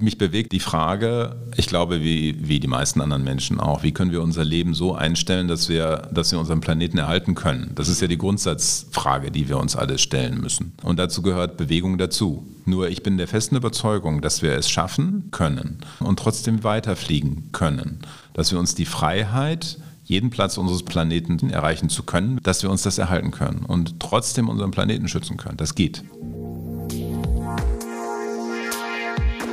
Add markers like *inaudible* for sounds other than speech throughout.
Mich bewegt die Frage, ich glaube, wie, wie die meisten anderen Menschen auch, wie können wir unser Leben so einstellen, dass wir, dass wir unseren Planeten erhalten können? Das ist ja die Grundsatzfrage, die wir uns alle stellen müssen. Und dazu gehört Bewegung dazu. Nur ich bin der festen Überzeugung, dass wir es schaffen können und trotzdem weiterfliegen können. Dass wir uns die Freiheit, jeden Platz unseres Planeten erreichen zu können, dass wir uns das erhalten können und trotzdem unseren Planeten schützen können. Das geht.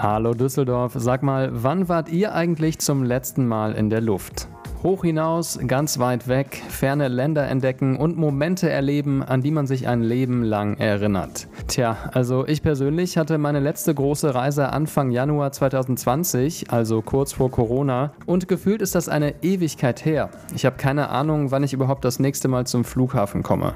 Hallo Düsseldorf, sag mal, wann wart ihr eigentlich zum letzten Mal in der Luft? Hoch hinaus, ganz weit weg, ferne Länder entdecken und Momente erleben, an die man sich ein Leben lang erinnert. Tja, also ich persönlich hatte meine letzte große Reise Anfang Januar 2020, also kurz vor Corona, und gefühlt ist das eine Ewigkeit her. Ich habe keine Ahnung, wann ich überhaupt das nächste Mal zum Flughafen komme.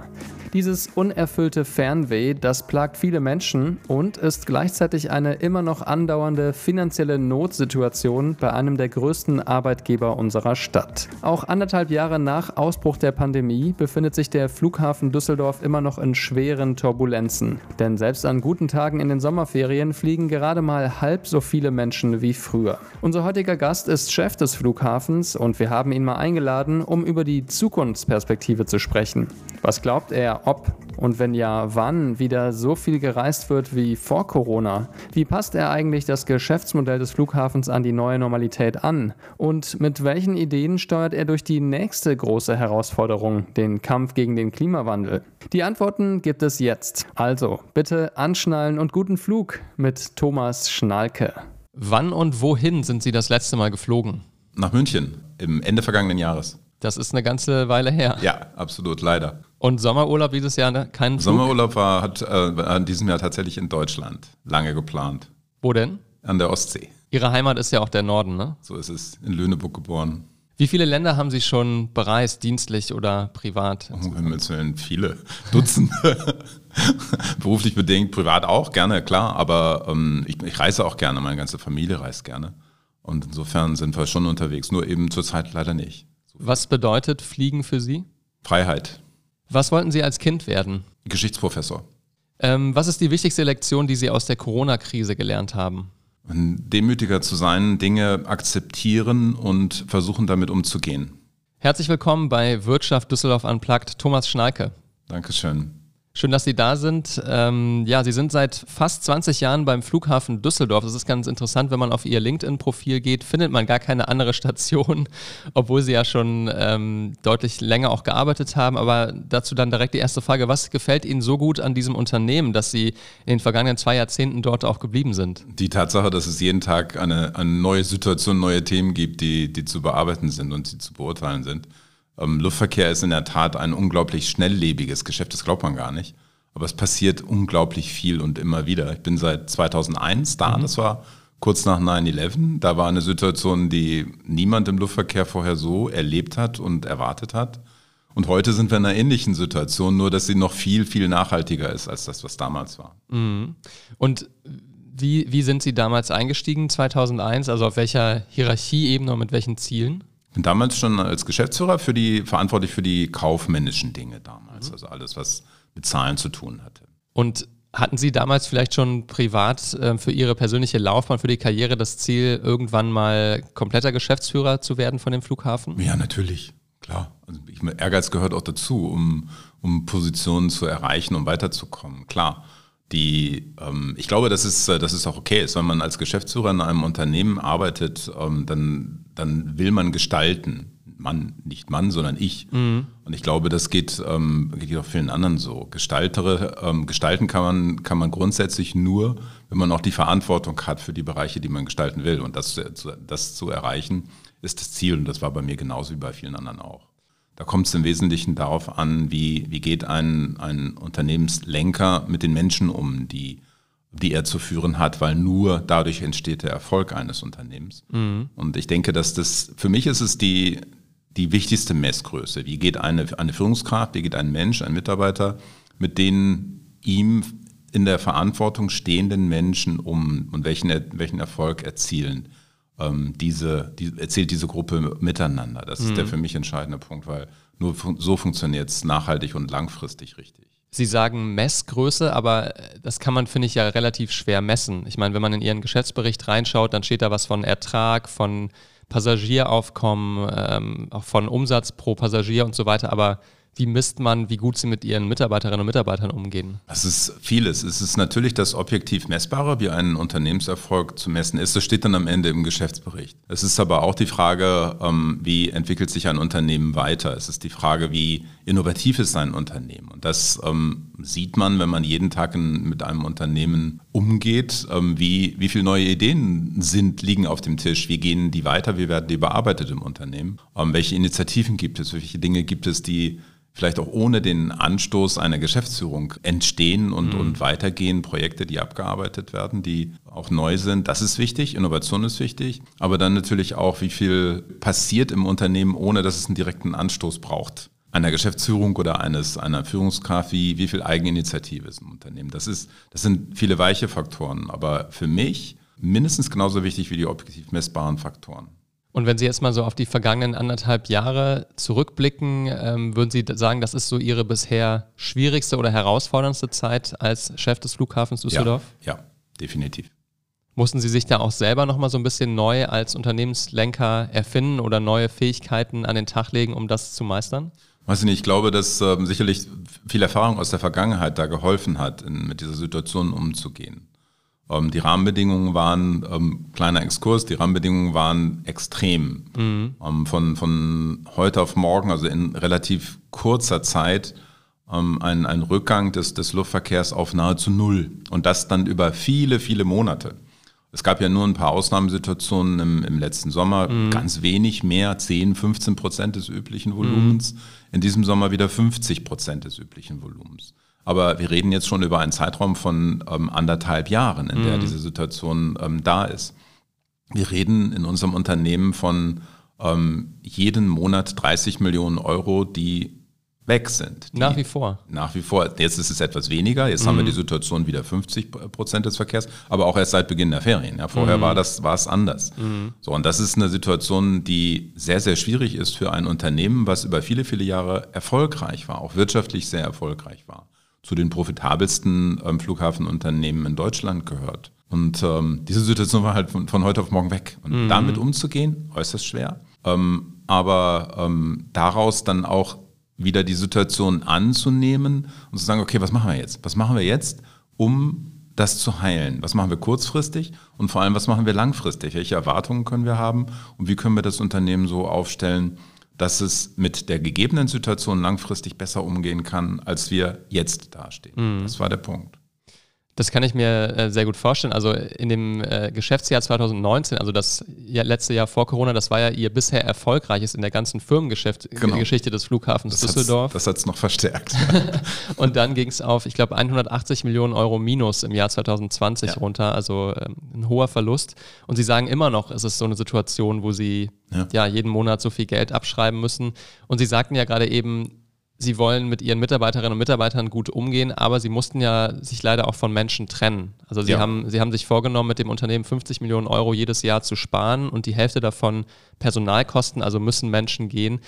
Dieses unerfüllte Fernweh, das plagt viele Menschen und ist gleichzeitig eine immer noch andauernde finanzielle Notsituation bei einem der größten Arbeitgeber unserer Stadt. Auch anderthalb Jahre nach Ausbruch der Pandemie befindet sich der Flughafen Düsseldorf immer noch in schweren Turbulenzen. Denn selbst an guten Tagen in den Sommerferien fliegen gerade mal halb so viele Menschen wie früher. Unser heutiger Gast ist Chef des Flughafens und wir haben ihn mal eingeladen, um über die Zukunftsperspektive zu sprechen. Was glaubt er, ob und wenn ja, wann wieder so viel gereist wird wie vor Corona? Wie passt er eigentlich das Geschäftsmodell des Flughafens an die neue Normalität an? Und mit welchen Ideen steuert er durch die nächste große Herausforderung, den Kampf gegen den Klimawandel? Die Antworten gibt es jetzt. Also bitte anschnallen und guten Flug mit Thomas Schnalke. Wann und wohin sind Sie das letzte Mal geflogen? Nach München im Ende vergangenen Jahres. Das ist eine ganze Weile her. Ja, absolut, leider. Und Sommerurlaub dieses Jahr ne? kein Flug? Sommerurlaub war hat, äh, in diesem Jahr tatsächlich in Deutschland. Lange geplant. Wo denn? An der Ostsee. Ihre Heimat ist ja auch der Norden, ne? So ist es. In Lüneburg geboren. Wie viele Länder haben Sie schon bereist, dienstlich oder privat? Oh, Himmels Willen, viele. *laughs* Dutzende. *laughs* Beruflich bedingt, privat auch, gerne, klar. Aber ähm, ich, ich reise auch gerne, meine ganze Familie reist gerne. Und insofern sind wir schon unterwegs, nur eben zurzeit leider nicht. Was bedeutet Fliegen für Sie? Freiheit. Was wollten Sie als Kind werden? Geschichtsprofessor. Ähm, was ist die wichtigste Lektion, die Sie aus der Corona-Krise gelernt haben? Demütiger zu sein, Dinge akzeptieren und versuchen damit umzugehen. Herzlich willkommen bei Wirtschaft Düsseldorf Unplugged, Thomas Schnalke. Dankeschön. Schön, dass Sie da sind. Ähm, ja, Sie sind seit fast 20 Jahren beim Flughafen Düsseldorf. Das ist ganz interessant, wenn man auf Ihr LinkedIn-Profil geht, findet man gar keine andere *laughs* Station, obwohl Sie ja schon ähm, deutlich länger auch gearbeitet haben. Aber dazu dann direkt die erste Frage. Was gefällt Ihnen so gut an diesem Unternehmen, dass Sie in den vergangenen zwei Jahrzehnten dort auch geblieben sind? Die Tatsache, dass es jeden Tag eine, eine neue Situation, neue Themen gibt, die, die zu bearbeiten sind und die zu beurteilen sind. Ähm, Luftverkehr ist in der Tat ein unglaublich schnelllebiges Geschäft, das glaubt man gar nicht. Aber es passiert unglaublich viel und immer wieder. Ich bin seit 2001 da, mhm. das war kurz nach 9-11. Da war eine Situation, die niemand im Luftverkehr vorher so erlebt hat und erwartet hat. Und heute sind wir in einer ähnlichen Situation, nur dass sie noch viel, viel nachhaltiger ist als das, was damals war. Mhm. Und wie, wie sind Sie damals eingestiegen, 2001? Also auf welcher Hierarchieebene und mit welchen Zielen? Bin damals schon als Geschäftsführer für die, verantwortlich für die kaufmännischen Dinge damals, mhm. also alles, was mit Zahlen zu tun hatte. Und hatten Sie damals vielleicht schon privat äh, für Ihre persönliche Laufbahn, für die Karriere das Ziel, irgendwann mal kompletter Geschäftsführer zu werden von dem Flughafen? Ja, natürlich, klar. Also ich, Ehrgeiz gehört auch dazu, um, um Positionen zu erreichen, um weiterzukommen, klar die, ähm, ich glaube, dass es, äh, dass es auch okay ist, wenn man als Geschäftsführer in einem Unternehmen arbeitet, ähm, dann, dann will man gestalten. Mann, nicht Mann, sondern ich. Mhm. Und ich glaube, das geht, ähm, geht auch vielen anderen so. Gestaltere, ähm, gestalten kann man, kann man grundsätzlich nur, wenn man auch die Verantwortung hat für die Bereiche, die man gestalten will. Und das, das zu erreichen, ist das Ziel. Und das war bei mir genauso wie bei vielen anderen auch. Da kommt es im Wesentlichen darauf an, wie, wie geht ein, ein Unternehmenslenker mit den Menschen um, die die er zu führen hat, weil nur dadurch entsteht der Erfolg eines Unternehmens. Mhm. Und ich denke, dass das, für mich ist es die, die wichtigste Messgröße. Wie geht eine, eine Führungskraft, wie geht ein Mensch, ein Mitarbeiter mit den ihm in der Verantwortung stehenden Menschen um und welchen, welchen Erfolg erzielen ähm, diese, die, erzählt diese Gruppe miteinander. Das mhm. ist der mhm. für mich entscheidende Punkt, weil nur so funktioniert es nachhaltig und langfristig richtig. Sie sagen Messgröße, aber das kann man, finde ich, ja relativ schwer messen. Ich meine, wenn man in Ihren Geschäftsbericht reinschaut, dann steht da was von Ertrag, von Passagieraufkommen, ähm, auch von Umsatz pro Passagier und so weiter. Aber wie misst man, wie gut sie mit ihren Mitarbeiterinnen und Mitarbeitern umgehen? Das ist vieles. Es ist natürlich das objektiv Messbare, wie ein Unternehmenserfolg zu messen ist. Das steht dann am Ende im Geschäftsbericht. Es ist aber auch die Frage, ähm, wie entwickelt sich ein Unternehmen weiter. Es ist die Frage, wie innovativ ist ein Unternehmen. Und das ähm, sieht man, wenn man jeden Tag mit einem Unternehmen umgeht, ähm, wie, wie viele neue Ideen sind, liegen auf dem Tisch, wie gehen die weiter, wie werden die bearbeitet im Unternehmen, welche Initiativen gibt es, welche Dinge gibt es, die vielleicht auch ohne den Anstoß einer Geschäftsführung entstehen und, mhm. und weitergehen, Projekte, die abgearbeitet werden, die auch neu sind. Das ist wichtig, Innovation ist wichtig, aber dann natürlich auch, wie viel passiert im Unternehmen, ohne dass es einen direkten Anstoß braucht. Einer Geschäftsführung oder eines, einer Führungskraft, wie, wie viel Eigeninitiative ist im Unternehmen. Das, ist, das sind viele weiche Faktoren, aber für mich mindestens genauso wichtig wie die objektiv messbaren Faktoren. Und wenn Sie jetzt mal so auf die vergangenen anderthalb Jahre zurückblicken, ähm, würden Sie sagen, das ist so Ihre bisher schwierigste oder herausforderndste Zeit als Chef des Flughafens Düsseldorf? Ja, ja definitiv. Mussten Sie sich da auch selber nochmal so ein bisschen neu als Unternehmenslenker erfinden oder neue Fähigkeiten an den Tag legen, um das zu meistern? Weiß ich nicht, ich glaube, dass ähm, sicherlich viel Erfahrung aus der Vergangenheit da geholfen hat, in, mit dieser Situation umzugehen. Ähm, die Rahmenbedingungen waren, ähm, kleiner Exkurs, die Rahmenbedingungen waren extrem. Mhm. Ähm, von, von heute auf morgen, also in relativ kurzer Zeit, ähm, ein, ein Rückgang des, des Luftverkehrs auf nahezu null. Und das dann über viele, viele Monate. Es gab ja nur ein paar Ausnahmesituationen im, im letzten Sommer, mhm. ganz wenig mehr, 10, 15 Prozent des üblichen Volumens. Mhm. In diesem Sommer wieder 50 Prozent des üblichen Volumens. Aber wir reden jetzt schon über einen Zeitraum von ähm, anderthalb Jahren, in der mhm. diese Situation ähm, da ist. Wir reden in unserem Unternehmen von ähm, jeden Monat 30 Millionen Euro, die weg sind. nach wie vor. Nach wie vor. Jetzt ist es etwas weniger. Jetzt mhm. haben wir mhm. die Situation wieder 50 Prozent des Verkehrs, aber auch erst seit Beginn der Ferien. Ja, vorher mhm. war das war es anders. Mhm. So und das ist eine Situation, die sehr sehr schwierig ist für ein Unternehmen, was über viele viele Jahre erfolgreich war, auch wirtschaftlich sehr erfolgreich war zu den profitabelsten ähm, Flughafenunternehmen in Deutschland gehört. Und ähm, diese Situation war halt von, von, heute auf morgen weg. Und mhm. damit umzugehen, äußerst schwer. Ähm, aber ähm, daraus dann auch wieder die Situation anzunehmen und zu sagen, okay, was machen wir jetzt? Was machen wir jetzt, um das zu heilen? Was machen wir kurzfristig und vor allem, was machen wir langfristig? Welche Erwartungen können wir haben und wie können wir das Unternehmen so aufstellen, dass es mit der gegebenen Situation langfristig besser umgehen kann, als wir jetzt dastehen. Mhm. Das war der Punkt. Das kann ich mir äh, sehr gut vorstellen. Also in dem äh, Geschäftsjahr 2019, also das letzte Jahr vor Corona, das war ja Ihr bisher erfolgreiches in der ganzen Firmengeschichte genau. des Flughafens das Düsseldorf. das hat es noch verstärkt. *laughs* und dann ging es auf, ich glaube, 180 Millionen Euro Minus im Jahr 2020 ja. runter, also ähm, ein hoher Verlust. Und Sie sagen immer noch, es ist so eine Situation, wo Sie ja. ja jeden Monat so viel Geld abschreiben müssen. Und Sie sagten ja gerade eben, sie wollen mit ihren Mitarbeiterinnen und Mitarbeitern gut umgehen, aber sie mussten ja sich leider auch von Menschen trennen. Also sie, ja. haben, sie haben sich vorgenommen, mit dem Unternehmen 50 Millionen Euro jedes Jahr zu sparen und die Hälfte davon Personalkosten, also müssen Menschen gehen.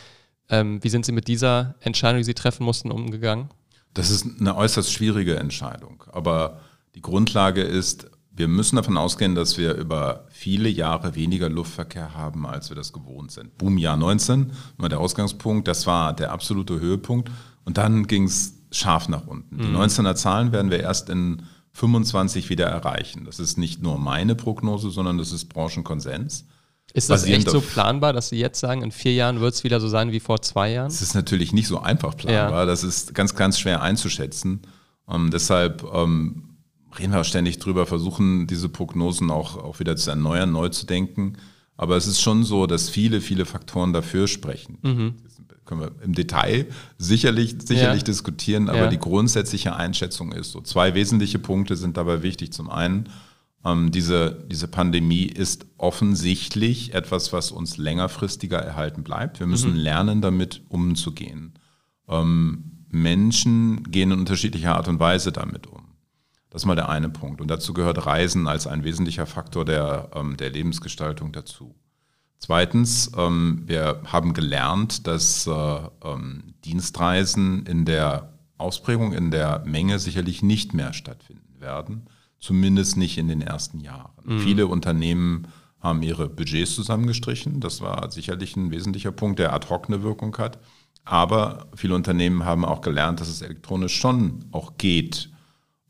Ähm, wie sind Sie mit dieser Entscheidung, die Sie treffen mussten, umgegangen? Das ist eine äußerst schwierige Entscheidung, aber die Grundlage ist, wir müssen davon ausgehen, dass wir über viele Jahre weniger Luftverkehr haben, als wir das gewohnt sind. Boomjahr 19 war der Ausgangspunkt, das war der absolute Höhepunkt. Und dann ging es scharf nach unten. Die 19er mhm. Zahlen werden wir erst in 25 wieder erreichen. Das ist nicht nur meine Prognose, sondern das ist Branchenkonsens. Ist das echt so planbar, dass Sie jetzt sagen, in vier Jahren wird es wieder so sein wie vor zwei Jahren? Das ist natürlich nicht so einfach planbar. Ja. Das ist ganz, ganz schwer einzuschätzen. Um, ähm, deshalb um, ähm, reden wir ständig drüber, versuchen diese Prognosen auch, auch wieder zu erneuern, neu zu denken. Aber es ist schon so, dass viele, viele Faktoren dafür sprechen. Mhm. Das können wir im Detail sicherlich, sicherlich Ja. diskutieren, aber Ja. die grundsätzliche Einschätzung ist so. Zwei wesentliche Punkte sind dabei wichtig. Zum einen, ähm, diese, diese Pandemie ist offensichtlich etwas, was uns längerfristiger erhalten bleibt. Wir müssen lernen, damit umzugehen. Ähm, Menschen gehen in unterschiedlicher Art und Weise damit um. Das ist mal der eine Punkt. Und dazu gehört Reisen als ein wesentlicher Faktor der, ähm, der Lebensgestaltung dazu. Zweitens, ähm, wir haben gelernt, dass äh, ähm, Dienstreisen in der Ausprägung, in der Menge sicherlich nicht mehr stattfinden werden, zumindest nicht in den ersten Jahren. Viele Unternehmen haben ihre Budgets zusammengestrichen. Das war sicherlich ein wesentlicher Punkt, der ad hoc eine Wirkung hat. Aber viele Unternehmen haben auch gelernt, dass es elektronisch schon auch geht,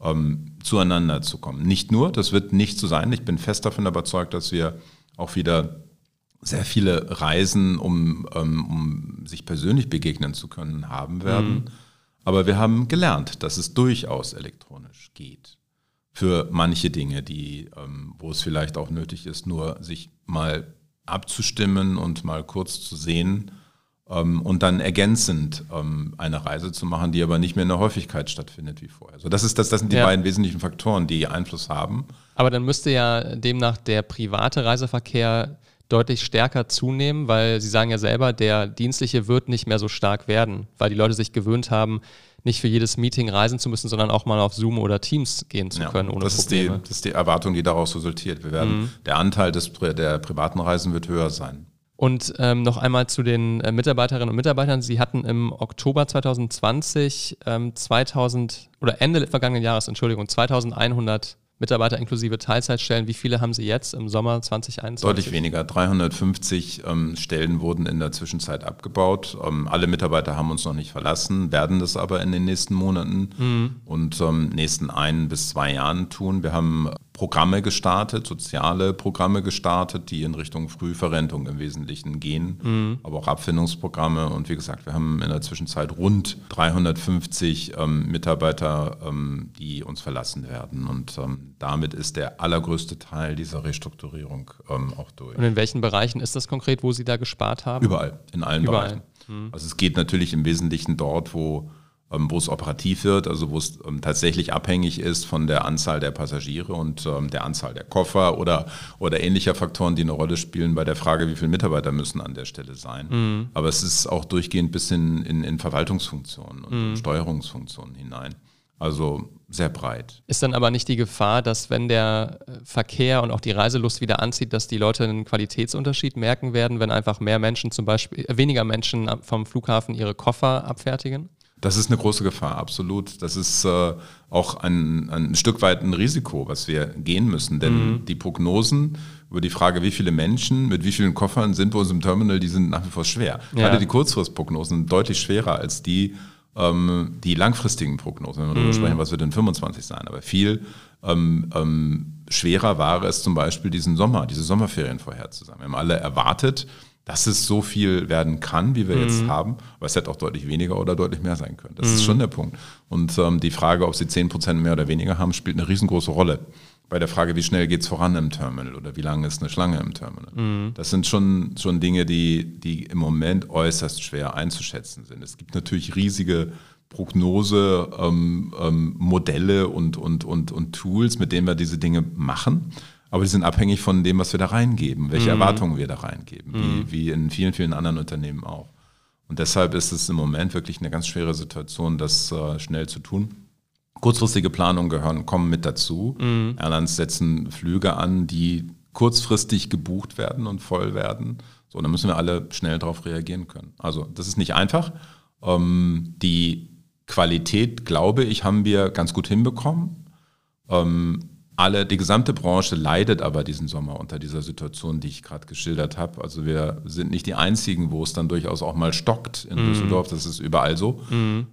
ähm, zueinander zu kommen. Nicht nur, das wird nicht so sein. Ich bin fest davon überzeugt, dass wir auch wieder sehr viele Reisen, um, ähm, um sich persönlich begegnen zu können, haben werden. Aber wir haben gelernt, dass es durchaus elektronisch geht. Für manche Dinge, die, ähm, wo es vielleicht auch nötig ist, nur sich mal abzustimmen und mal kurz zu sehen und dann ergänzend ähm, eine Reise zu machen, die aber nicht mehr in der Häufigkeit stattfindet wie vorher. So, das, ist das, das sind die Ja. beiden wesentlichen Faktoren, die Einfluss haben. Aber dann müsste ja demnach der private Reiseverkehr deutlich stärker zunehmen, weil Sie sagen ja selber, der dienstliche wird nicht mehr so stark werden, weil die Leute sich gewöhnt haben, nicht für jedes Meeting reisen zu müssen, sondern auch mal auf Zoom oder Teams gehen zu können ohne das, ist die, Probleme. das ist die Erwartung, die daraus resultiert. Wir werden, Der Anteil des, der privaten Reisen wird höher sein. Und ähm, noch einmal zu den äh, Mitarbeiterinnen und Mitarbeitern. Sie hatten im Oktober 2020 ähm, 2000 oder Ende vergangenen Jahres, Entschuldigung, 2100 Mitarbeiter inklusive Teilzeitstellen. Wie viele haben Sie jetzt im Sommer 2021? Deutlich weniger. 350 ähm, Stellen wurden in der Zwischenzeit abgebaut. Ähm, alle Mitarbeiter haben uns noch nicht verlassen, werden das aber in den nächsten Monaten und ähm, nächsten ein bis zwei Jahren tun. Wir haben Programme gestartet, soziale Programme gestartet, die in Richtung Frühverrentung im Wesentlichen gehen, aber auch Abfindungsprogramme. Und wie gesagt, wir haben in der Zwischenzeit rund 350 ähm, Mitarbeiter, ähm, die uns verlassen werden. Und ähm, damit ist der allergrößte Teil dieser Restrukturierung ähm, auch durch. Und in welchen Bereichen ist das konkret, wo Sie da gespart haben? Überall, in allen Überall. Bereichen. Also es geht natürlich im Wesentlichen dort, wo, wo es operativ wird, also wo es ähm, tatsächlich abhängig ist von der Anzahl der Passagiere und ähm, der Anzahl der Koffer oder, oder ähnlicher Faktoren, die eine Rolle spielen bei der Frage, wie viele Mitarbeiter müssen an der Stelle sein. Aber es ist auch durchgehend bis in, in, in Verwaltungsfunktionen und in Steuerungsfunktionen hinein. Also sehr breit. Ist dann aber nicht die Gefahr, dass wenn der äh, Verkehr und auch die Reiselust wieder anzieht, dass die Leute einen Qualitätsunterschied merken werden, wenn einfach mehr Menschen zum Beispiel, äh, weniger Menschen vom Flughafen ihre Koffer abfertigen? Das ist eine große Gefahr, absolut. Das ist äh, auch ein, ein Stück weit ein Risiko, was wir gehen müssen. Denn die Prognosen über die Frage, wie viele Menschen mit wie vielen Koffern sind bei uns im Terminal, die sind nach wie vor schwer. Ja. Gerade die Kurzfristprognosen sind deutlich schwerer als die, ähm, die langfristigen Prognosen, wenn wir darüber sprechen, was wird in 25 sein. Aber viel ähm, ähm, schwerer war es zum Beispiel diesen Sommer, diese Sommerferien vorherzusagen. Wir haben alle erwartet, dass es so viel werden kann, wie wir jetzt haben, aber es hätte auch deutlich weniger oder deutlich mehr sein können. Das ist schon der Punkt. Und ähm, die Frage, ob sie 10% mehr oder weniger haben, spielt eine riesengroße Rolle. Bei der Frage, wie schnell geht es voran im Terminal oder wie lange ist eine Schlange im Terminal. Das sind schon, schon Dinge, die, die im Moment äußerst schwer einzuschätzen sind. Es gibt natürlich riesige Prognose, ähm, ähm, Modelle und, und, und, und Tools, mit denen wir diese Dinge machen. Aber die sind abhängig von dem, was wir da reingeben, welche Erwartungen wir da reingeben, wie, wie in vielen, vielen anderen Unternehmen auch. Und deshalb ist es im Moment wirklich eine ganz schwere Situation, das äh, schnell zu tun. Kurzfristige Planungen gehören, kommen mit dazu. Airlines setzen Flüge an, die kurzfristig gebucht werden und voll werden. So, da müssen wir alle schnell darauf reagieren können. Also, das ist nicht einfach. Ähm, die Qualität, glaube ich, haben wir ganz gut hinbekommen. Ähm, alle, die gesamte Branche leidet aber diesen Sommer unter dieser Situation, die ich gerade geschildert habe. Also wir sind nicht die Einzigen, wo es dann durchaus auch mal stockt in Düsseldorf. Das ist überall so.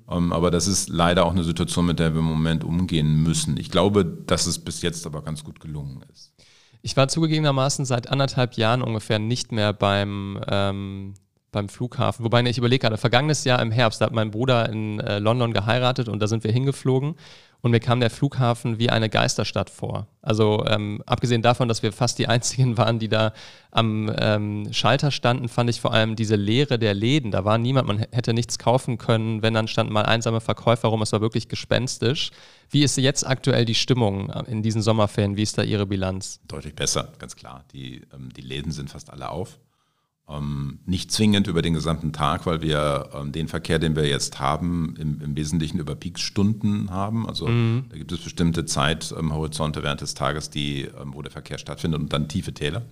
Ähm, aber das ist leider auch eine Situation, mit der wir im Moment umgehen müssen. Ich glaube, dass es bis jetzt aber ganz gut gelungen ist. Ich war zugegebenermaßen seit anderthalb Jahren ungefähr nicht mehr beim, ähm, beim Flughafen. Wobei, ich überlege gerade, vergangenes Jahr im Herbst, da hat mein Bruder in äh, London geheiratet und da sind wir hingeflogen und mir kam der Flughafen wie eine Geisterstadt vor. Also ähm, abgesehen davon, dass wir fast die *laughs* einzigen waren, die da am ähm, Schalter standen, fand ich vor allem diese Leere der Läden. Da war niemand, man hätte nichts kaufen können, wenn dann standen mal einsame Verkäufer rum. Es war wirklich gespenstisch. Wie ist jetzt aktuell die Stimmung äh, in diesen Sommerferien? Wie ist da Ihre Bilanz? Deutlich besser, ganz klar. Die, ähm, die Läden sind fast alle auf. Ähm, nicht zwingend über den gesamten Tag, weil wir ähm, den Verkehr, den wir jetzt haben, im, im Wesentlichen über Peakstunden haben. Also mhm. da gibt es bestimmte Zeithorizonte während des Tages, die, ähm, wo der Verkehr stattfindet und dann tiefe Täler.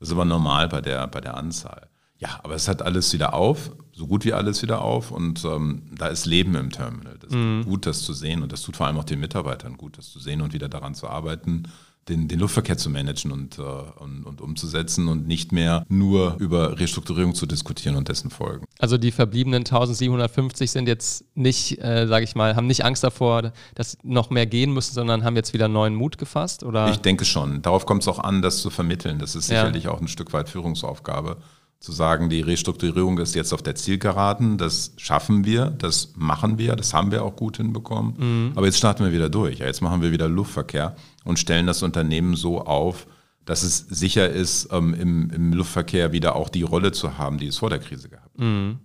Das ist aber normal bei der, bei der Anzahl. Ja, aber es hat alles wieder auf, so gut wie alles wieder auf und ähm, da ist Leben im Terminal. Das mhm. ist gut, das zu sehen und das tut vor allem auch den Mitarbeitern gut, das zu sehen und wieder daran zu arbeiten den, den Luftverkehr zu managen und, äh, und, und, umzusetzen und nicht mehr nur über Restrukturierung zu diskutieren und dessen Folgen. Also die verbliebenen 1750 sind jetzt nicht, äh, sage ich mal, haben nicht Angst davor, dass noch mehr gehen müssen, sondern haben jetzt wieder neuen Mut gefasst? Oder? Ich denke schon. Darauf kommt es auch an, das zu vermitteln. Das ist sicherlich ja. auch ein Stück weit Führungsaufgabe zu sagen, die Restrukturierung ist jetzt auf der Zielgeraden, das schaffen wir, das machen wir, das haben wir auch gut hinbekommen. Mhm. Aber jetzt starten wir wieder durch. Jetzt machen wir wieder Luftverkehr und stellen das Unternehmen so auf, dass es sicher ist, ähm, im, im, Luftverkehr wieder auch die Rolle zu haben, die es vor der Krise gehabt hat. Mhm.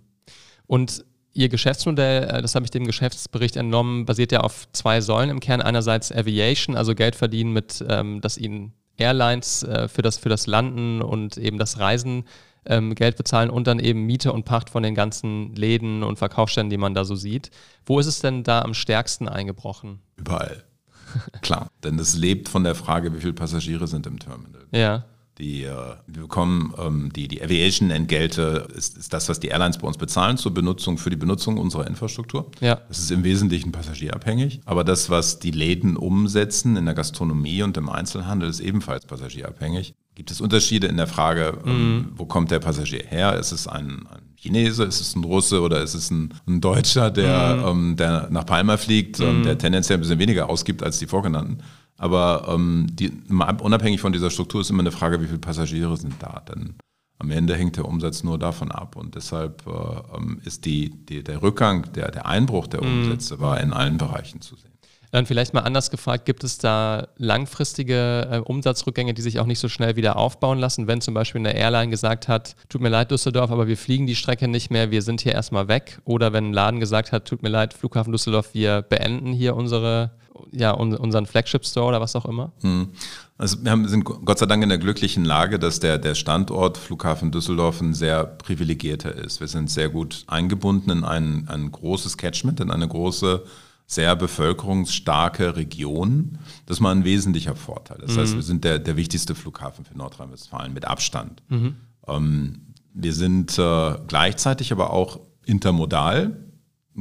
Und Ihr Geschäftsmodell, äh, das habe ich dem Geschäftsbericht entnommen, basiert ja auf zwei Säulen im Kern. Einerseits Aviation, also Geld verdienen mit, ähm, dass Ihnen Airlines äh, für, das, für das Landen und eben das Reisen ähm, Geld bezahlen und dann eben Miete und Pacht von den ganzen Läden und Verkaufsständen, die man da so sieht. Wo ist es denn da am stärksten eingebrochen? Überall. *laughs* Klar, denn es lebt von der Frage, wie viele Passagiere sind im Terminal. Ja. Die, äh, wir bekommen ähm, die, die Aviation-Entgelte, ist, ist das, was die Airlines bei uns bezahlen zur Benutzung, für die Benutzung unserer Infrastruktur. Ja. Das ist im Wesentlichen passagierabhängig. Aber das, was die Läden umsetzen in der Gastronomie und im Einzelhandel, ist ebenfalls passagierabhängig. Gibt es Unterschiede in der Frage, ähm, mhm. wo kommt der Passagier her? Ist es ein, ein Chinese, ist es ein Russe oder ist es ein, ein Deutscher, der, mhm. ähm, der nach Palma fliegt, ähm, mhm. der tendenziell ein bisschen weniger ausgibt als die vorgenannten? Aber ähm, die, unabhängig von dieser Struktur ist immer eine Frage, wie viele Passagiere sind da. Denn am Ende hängt der Umsatz nur davon ab. Und deshalb äh, ähm, ist die, die, der Rückgang, der, der Einbruch der mhm. Umsätze war in allen Bereichen zu sehen. Dann vielleicht mal anders gefragt, gibt es da langfristige äh, Umsatzrückgänge, die sich auch nicht so schnell wieder aufbauen lassen, wenn zum Beispiel eine Airline gesagt hat, tut mir leid Düsseldorf, aber wir fliegen die Strecke nicht mehr, wir sind hier erstmal weg. Oder wenn ein Laden gesagt hat, tut mir leid Flughafen Düsseldorf, wir beenden hier unsere ja, unseren Flagship-Store oder was auch immer? Hm. Also wir haben, sind Gott sei Dank in der glücklichen Lage, dass der, der Standort Flughafen Düsseldorf ein sehr privilegierter ist. Wir sind sehr gut eingebunden in ein, ein großes Catchment, in eine große, sehr bevölkerungsstarke Region. Das ist mal ein wesentlicher Vorteil. Das mhm. heißt, wir sind der, der wichtigste Flughafen für Nordrhein-Westfalen mit Abstand. Mhm. Ähm, wir sind äh, gleichzeitig aber auch intermodal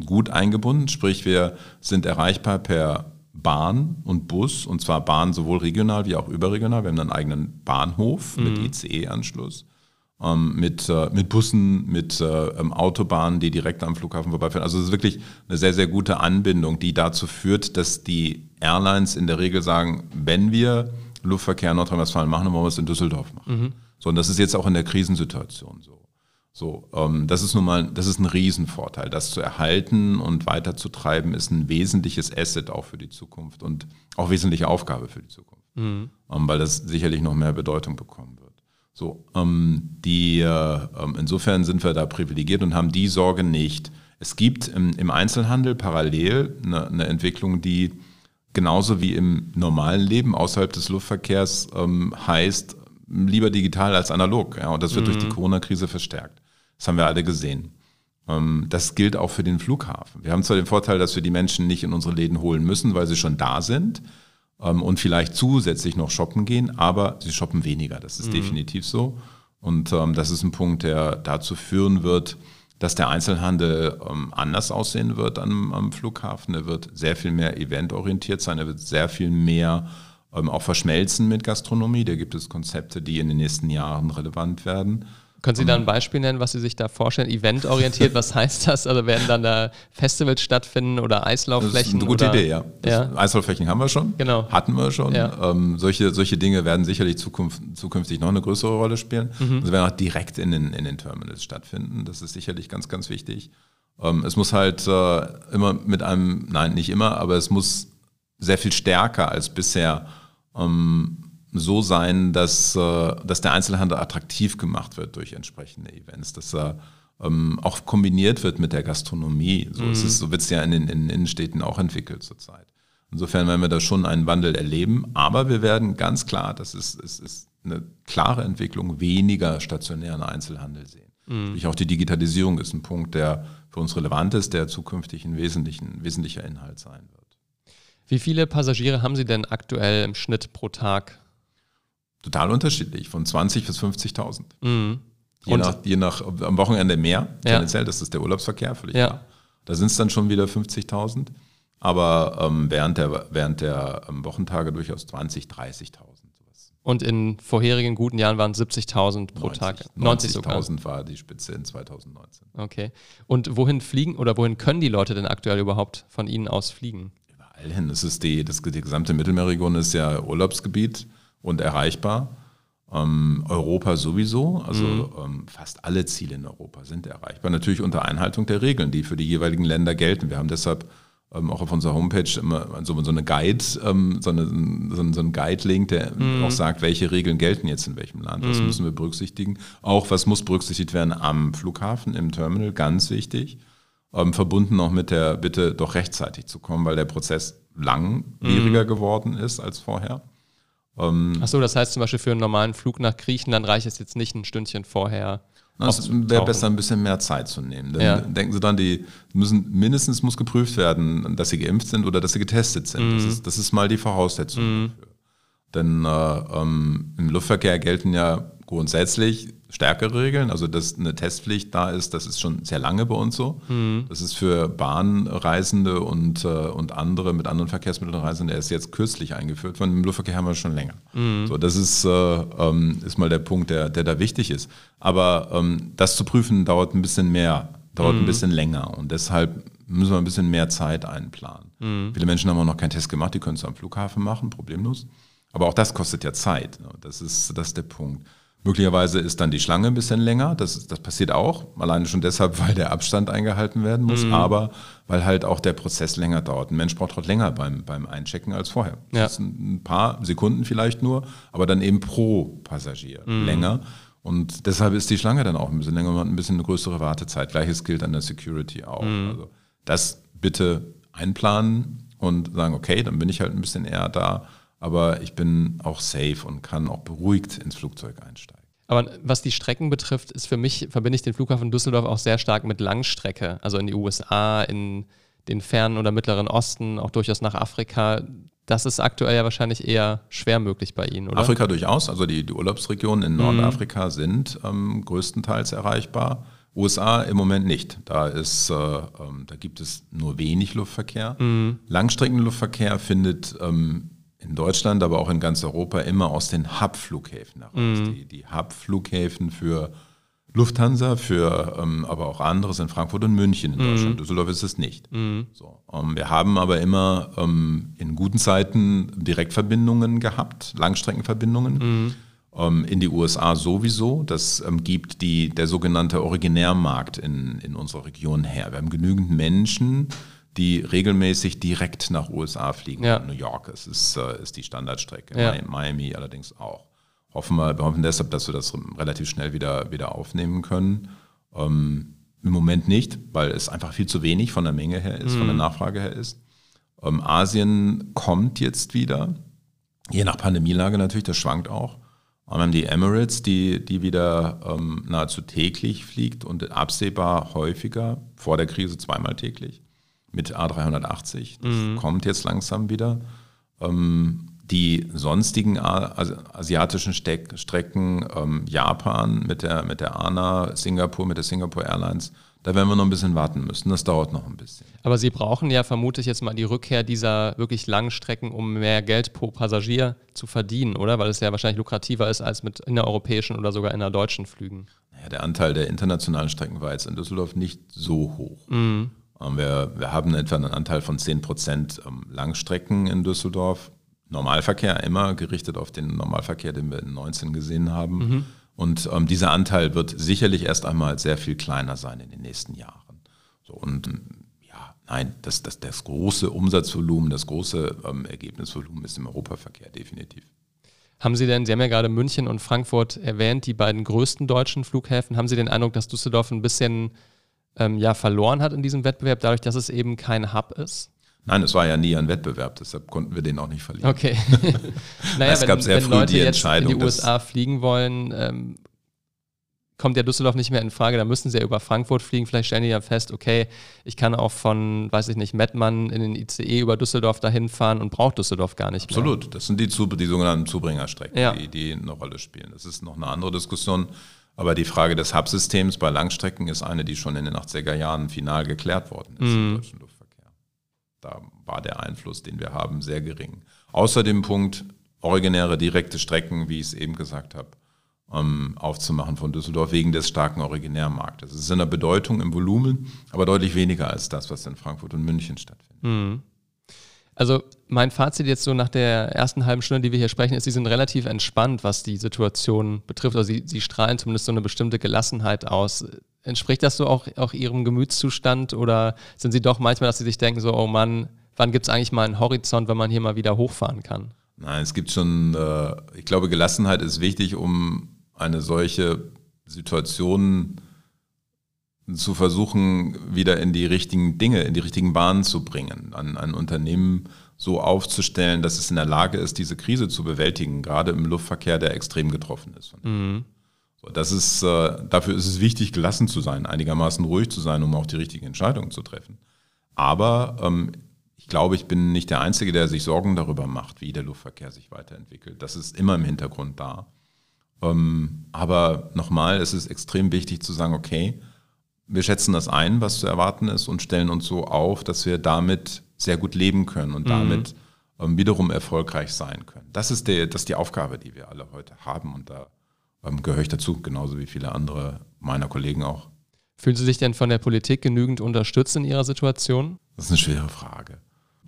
gut eingebunden, sprich wir sind erreichbar per Bahn und Bus, und zwar Bahn sowohl regional wie auch überregional. Wir haben einen eigenen Bahnhof mhm. mit ICE-Anschluss, mit, äh, mit Bussen, mit äh, ähm, Autobahnen, die direkt am Flughafen vorbeifahren. Also es ist wirklich eine sehr, sehr gute Anbindung, die dazu führt, dass die Airlines in der Regel sagen, wenn wir Luftverkehr in Nordrhein-Westfalen machen, dann wollen wir es in Düsseldorf machen. Mhm. So, und das ist jetzt auch in der Krisensituation so. So, ähm, das ist nun mal, das ist ein Riesenvorteil. Das zu erhalten und weiterzutreiben ist ein wesentliches Asset auch für die Zukunft und auch wesentliche Aufgabe für die Zukunft, mhm. ähm, weil das sicherlich noch mehr Bedeutung bekommen wird. So, ähm, die, äh, ähm, insofern sind wir da privilegiert und haben die Sorge nicht. Es gibt im, im Einzelhandel parallel eine, eine, Entwicklung, die genauso wie im normalen Leben außerhalb des Luftverkehrs ähm, heißt, lieber digital als analog. Ja, und das wird mhm. durch die Corona-Krise verstärkt. Das haben wir alle gesehen. Ähm, das gilt auch für den Flughafen. Wir haben zwar den Vorteil, dass wir die Menschen nicht in unsere Läden holen müssen, weil sie schon da sind und vielleicht zusätzlich noch shoppen gehen, aber sie shoppen weniger. Das ist mhm. definitiv so. Und ähm, das ist ein Punkt, der dazu führen wird, dass der Einzelhandel anders aussehen wird am, am, Flughafen. Er wird sehr viel mehr eventorientiert sein. Er wird sehr viel mehr auch verschmelzen mit Gastronomie. Da gibt es Konzepte, die in den nächsten Jahren relevant werden. Können Sie da ein Beispiel nennen, was Sie sich da vorstellen? Eventorientiert, was heißt das? Also werden dann da Festivals stattfinden oder Eislaufflächen? Das ist eine gute oder? Idee, ja. ja. Eislaufflächen haben wir schon. Genau. Hatten wir schon. Ja. Ähm, solche, solche Dinge werden sicherlich Zukunft, zukünftig noch eine größere Rolle spielen. Mhm. Also werden auch direkt in den, in den Terminals stattfinden. Das ist sicherlich ganz, ganz wichtig. Ähm, es muss halt äh, immer mit einem, nein, nicht immer, aber es muss sehr viel stärker als bisher ähm, so sein, dass, äh, dass der Einzelhandel attraktiv gemacht wird durch entsprechende Events, dass er ähm, auch kombiniert wird mit der Gastronomie. So, mhm. ist es, so wird es ja in den in Innenstädten auch entwickelt zurzeit. Insofern werden wir da schon einen Wandel erleben, aber wir werden ganz klar, das ist, ist, ist eine klare Entwicklung, weniger stationären Einzelhandel sehen. Mhm. Auch die Digitalisierung ist ein Punkt, der für uns relevant ist, der zukünftig ein wesentlicher Inhalt sein wird. Wie viele Passagiere haben Sie denn aktuell im Schnitt pro Tag? Total unterschiedlich, von 20 bis 50.000. Mhm. Je, nach, je nach, am Wochenende mehr, tendenziell, ja. das ist der Urlaubsverkehr, völlig ja. klar. Da sind es dann schon wieder 50.000, aber ähm, während der, während der ähm, Wochentage durchaus 20, 30.000. Und in vorherigen guten Jahren waren es 70.000 pro 90, Tag. 90.000 90 war die Spitze in 2019. Okay. Und wohin fliegen oder wohin können die Leute denn aktuell überhaupt von Ihnen aus fliegen? Überall hin. Das ist die, das, die gesamte Mittelmeerregion ist ja Urlaubsgebiet und erreichbar. Ähm, Europa sowieso, also mhm. ähm, fast alle Ziele in Europa sind erreichbar. Natürlich unter Einhaltung der Regeln, die für die jeweiligen Länder gelten. Wir haben deshalb ähm, auch auf unserer Homepage immer so, so eine Guide, ähm, so, eine, so, so ein Guide-Link, der mhm. auch sagt, welche Regeln gelten jetzt in welchem Land. Was mhm. müssen wir berücksichtigen? Auch was muss berücksichtigt werden am Flughafen, im Terminal, ganz wichtig. Ähm, verbunden auch mit der Bitte, doch rechtzeitig zu kommen, weil der Prozess langwieriger mhm. geworden ist als vorher. Ähm, Achso, das heißt zum Beispiel für einen normalen Flug nach Griechenland reicht es jetzt nicht ein Stündchen vorher. Es wäre besser, ein bisschen mehr Zeit zu nehmen. Dann ja. denken Sie dann, die müssen mindestens muss geprüft werden, dass sie geimpft sind oder dass sie getestet sind. Mhm. Das, ist, das ist mal die Voraussetzung mhm. dafür. Denn äh, ähm, im Luftverkehr gelten ja grundsätzlich stärkere Regeln. Also, dass eine Testpflicht da ist, das ist schon sehr lange bei uns so. Mhm. Das ist für Bahnreisende und, äh, und andere mit anderen Verkehrsmitteln Reisende erst jetzt kürzlich eingeführt worden. Im Luftverkehr haben wir schon länger. Mhm. So, das ist, äh, ähm, ist mal der Punkt, der, der da wichtig ist. Aber ähm, das zu prüfen dauert ein bisschen mehr, dauert mhm. ein bisschen länger. Und deshalb müssen wir ein bisschen mehr Zeit einplanen. Mhm. Viele Menschen haben auch noch keinen Test gemacht, die können es am Flughafen machen, problemlos. Aber auch das kostet ja Zeit. Ne? Das ist, das ist der Punkt. Möglicherweise ist dann die Schlange ein bisschen länger. Das, das passiert auch. Alleine schon deshalb, weil der Abstand eingehalten werden muss, mhm. aber weil halt auch der Prozess länger dauert. Ein Mensch braucht halt länger beim, beim Einchecken als vorher. Ja. Das sind ein paar Sekunden vielleicht nur, aber dann eben pro Passagier mhm. länger. Und deshalb ist die Schlange dann auch ein bisschen länger und hat ein bisschen eine größere Wartezeit. Gleiches gilt an der Security auch. Mhm. Also das bitte einplanen und sagen, okay, dann bin ich halt ein bisschen eher da aber ich bin auch safe und kann auch beruhigt ins Flugzeug einsteigen. Aber was die Strecken betrifft, ist für mich, verbinde ich den Flughafen Düsseldorf auch sehr stark mit Langstrecke, also in die USA, in den fernen oder mittleren Osten, auch durchaus nach Afrika. Das ist aktuell ja wahrscheinlich eher schwer möglich bei Ihnen, oder? Afrika durchaus, also die, die Urlaubsregionen in Nordafrika mhm. sind ähm, größtenteils erreichbar. USA im Moment nicht. Da, ist, äh, ähm, da gibt es nur wenig Luftverkehr. Mhm. Langstreckenluftverkehr findet ähm, in Deutschland, aber auch in ganz Europa immer aus den Hub-Flughäfen heraus. Mhm. Die, die Hub-Flughäfen für Lufthansa, für ähm, aber auch andere sind Frankfurt und München in mhm. Deutschland. Düsseldorf ist es nicht. Mhm. So, ähm, wir haben aber immer ähm, in guten Zeiten Direktverbindungen gehabt, Langstreckenverbindungen. Mhm. Ähm, in die USA sowieso. Das ähm, gibt die, der sogenannte Originärmarkt in, in unserer Region her. Wir haben genügend Menschen, die regelmäßig direkt nach USA fliegen. Ja. New York ist, ist, äh, ist die Standardstrecke. Ja. Miami allerdings auch. Hoffen wir, wir hoffen deshalb, dass wir das relativ schnell wieder, wieder aufnehmen können. Ähm, Im Moment nicht, weil es einfach viel zu wenig von der Menge her ist, mhm. von der mhm. Nachfrage her ist. Ähm, Asien kommt jetzt wieder, je nach Pandemielage natürlich, das schwankt auch. Wir haben die Emirates, die, die wieder ähm, nahezu täglich fliegt und absehbar häufiger, vor der Krise zweimal täglich mit A380. Das mhm. kommt jetzt langsam wieder. Ähm, die sonstigen asiatischen Steck Strecken, ähm, Japan mit der, mit der ANA, Singapur mit der Singapore Airlines, da werden wir noch ein bisschen warten müssen. Das dauert noch ein bisschen. Aber Sie brauchen ja vermutlich jetzt mal die Rückkehr dieser wirklich langen Strecken, um mehr Geld pro Passagier zu verdienen, oder? Weil es ja wahrscheinlich lukrativer ist als mit innereuropäischen oder sogar innerdeutschen Flügen. ja, der Anteil der internationalen Strecken war jetzt in Düsseldorf nicht so hoch. Mhm. Wir, wir, haben etwa einen Anteil von 10 Prozent ähm, Langstrecken in Düsseldorf. Normalverkehr immer gerichtet auf den Normalverkehr, den wir in 19 gesehen haben. Mhm. Und ähm, dieser Anteil wird sicherlich erst einmal sehr viel kleiner sein in den nächsten Jahren. So, und ja, nein, das, das, das große Umsatzvolumen, das große ähm, Ergebnisvolumen ist im Europaverkehr definitiv. Haben Sie denn, Sie haben ja gerade München und Frankfurt erwähnt, die beiden größten deutschen Flughäfen, haben Sie den Eindruck, dass Düsseldorf ein bisschen ähm, ja, verloren hat in diesem Wettbewerb, dadurch, dass es eben kein Hub ist? Nein, es war ja nie ein Wettbewerb, deshalb konnten wir den auch nicht verlieren. Okay. *laughs* naja, es wenn, gab sehr wenn früh Leute die jetzt in die USA fliegen wollen, ähm, kommt ja Düsseldorf nicht mehr in Frage, da müssen sie ja über Frankfurt fliegen. Vielleicht stellen die ja fest, okay, ich kann auch von, weiß ich nicht, Mettmann in den ICE über Düsseldorf dahin fahren und brauche Düsseldorf gar nicht Absolut. mehr. Absolut, das sind die, die sogenannten Zubringerstrecken, ja. die, die eine Rolle spielen. Das ist noch eine andere Diskussion. Aber die Frage des Hubsystems bei Langstrecken ist eine, die schon in den 80er Jahren final geklärt worden ist mhm. im deutschen Luftverkehr. Da war der Einfluss, den wir haben, sehr gering. Außer dem Punkt, originäre direkte Strecken, wie ich es eben gesagt habe, ähm, aufzumachen von Düsseldorf wegen des starken Originärmarktes. Es ist in der Bedeutung, im Volumen, aber deutlich weniger als das, was in Frankfurt und München stattfindet. Mhm. Also mein Fazit jetzt so nach der ersten halben Stunde, die wir hier sprechen, ist, Sie sind relativ entspannt, was die Situation betrifft. Also Sie, Sie strahlen zumindest so eine bestimmte Gelassenheit aus. Entspricht das so auch, auch Ihrem Gemütszustand oder sind Sie doch manchmal, dass Sie sich denken, so, oh Mann, wann gibt es eigentlich mal einen Horizont, wenn man hier mal wieder hochfahren kann? Nein, es gibt schon, äh, ich glaube, Gelassenheit ist wichtig, um eine solche Situation zu versuchen, wieder in die richtigen Dinge, in die richtigen Bahnen zu bringen, ein, ein Unternehmen so aufzustellen, dass es in der Lage ist, diese Krise zu bewältigen, gerade im Luftverkehr, der extrem getroffen ist. Mhm. So, das ist äh, dafür ist es wichtig, gelassen zu sein, einigermaßen ruhig zu sein, um auch die richtigen Entscheidungen zu treffen. Aber ähm, ich glaube, ich bin nicht der Einzige, der sich Sorgen darüber macht, wie der Luftverkehr sich weiterentwickelt. Das ist immer im Hintergrund da. Ähm, aber nochmal, es ist extrem wichtig zu sagen, okay, wir schätzen das ein, was zu erwarten ist und stellen uns so auf, dass wir damit sehr gut leben können und mhm. damit ähm, wiederum erfolgreich sein können. Das ist, die, das ist die Aufgabe, die wir alle heute haben und da ähm, gehöre ich dazu, genauso wie viele andere meiner Kollegen auch. Fühlen Sie sich denn von der Politik genügend unterstützt in Ihrer Situation? Das ist eine schwere Frage.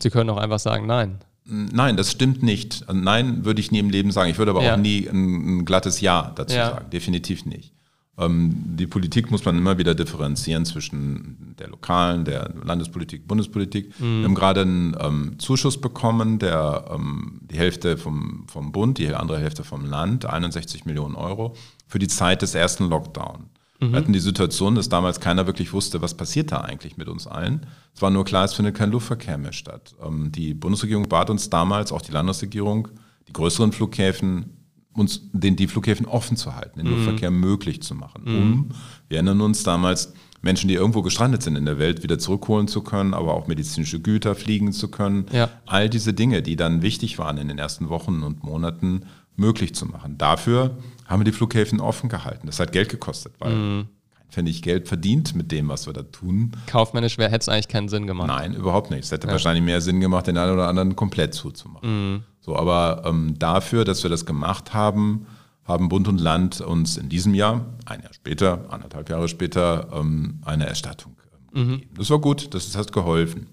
Sie können auch einfach sagen, nein. Nein, das stimmt nicht. Nein, würde ich nie im Leben sagen. Ich würde aber ja. auch nie ein, ein, glattes Ja dazu ja. sagen. Definitiv nicht. Ähm, die Politik muss man immer wieder differenzieren zwischen der lokalen, der Landespolitik, Bundespolitik. Mhm. Wir haben gerade einen ähm, Zuschuss bekommen, der ähm, die Hälfte vom, vom Bund, die andere Hälfte vom Land, 61 Millionen Euro, für die Zeit des ersten Lockdowns. Mhm. Wir hatten die Situation, dass damals keiner wirklich wusste, was passiert da eigentlich mit uns allen. Es war nur klar, es findet kein Luftverkehr mehr statt. Ähm, die Bundesregierung bat uns damals, auch die Landesregierung, die größeren Flughäfen, uns den, die Flughäfen offen zu halten, den mhm. Luftverkehr möglich zu machen, mhm. um, wir erinnern uns damals, Menschen, die irgendwo gestrandet sind in der Welt, wieder zurückholen zu können, aber auch medizinische Güter fliegen zu können. Ja. All diese Dinge, die dann wichtig waren in den ersten Wochen und Monaten, möglich zu machen. Dafür haben wir die Flughäfen offen gehalten. Das hat Geld gekostet, weil mhm. kein Pfennig Geld verdient mit dem, was wir da tun. Kaufmännisch wäre, hätte es eigentlich keinen Sinn gemacht. Nein, überhaupt nicht. Es hätte ja. wahrscheinlich mehr Sinn gemacht, den einen oder anderen komplett zuzumachen. Mhm. So, aber ähm, dafür, dass wir das gemacht haben, haben Bund und Land uns in diesem Jahr, ein Jahr später, anderthalb Jahre später, ähm, eine Erstattung ähm, mhm. gegeben. Das war gut, das hat geholfen.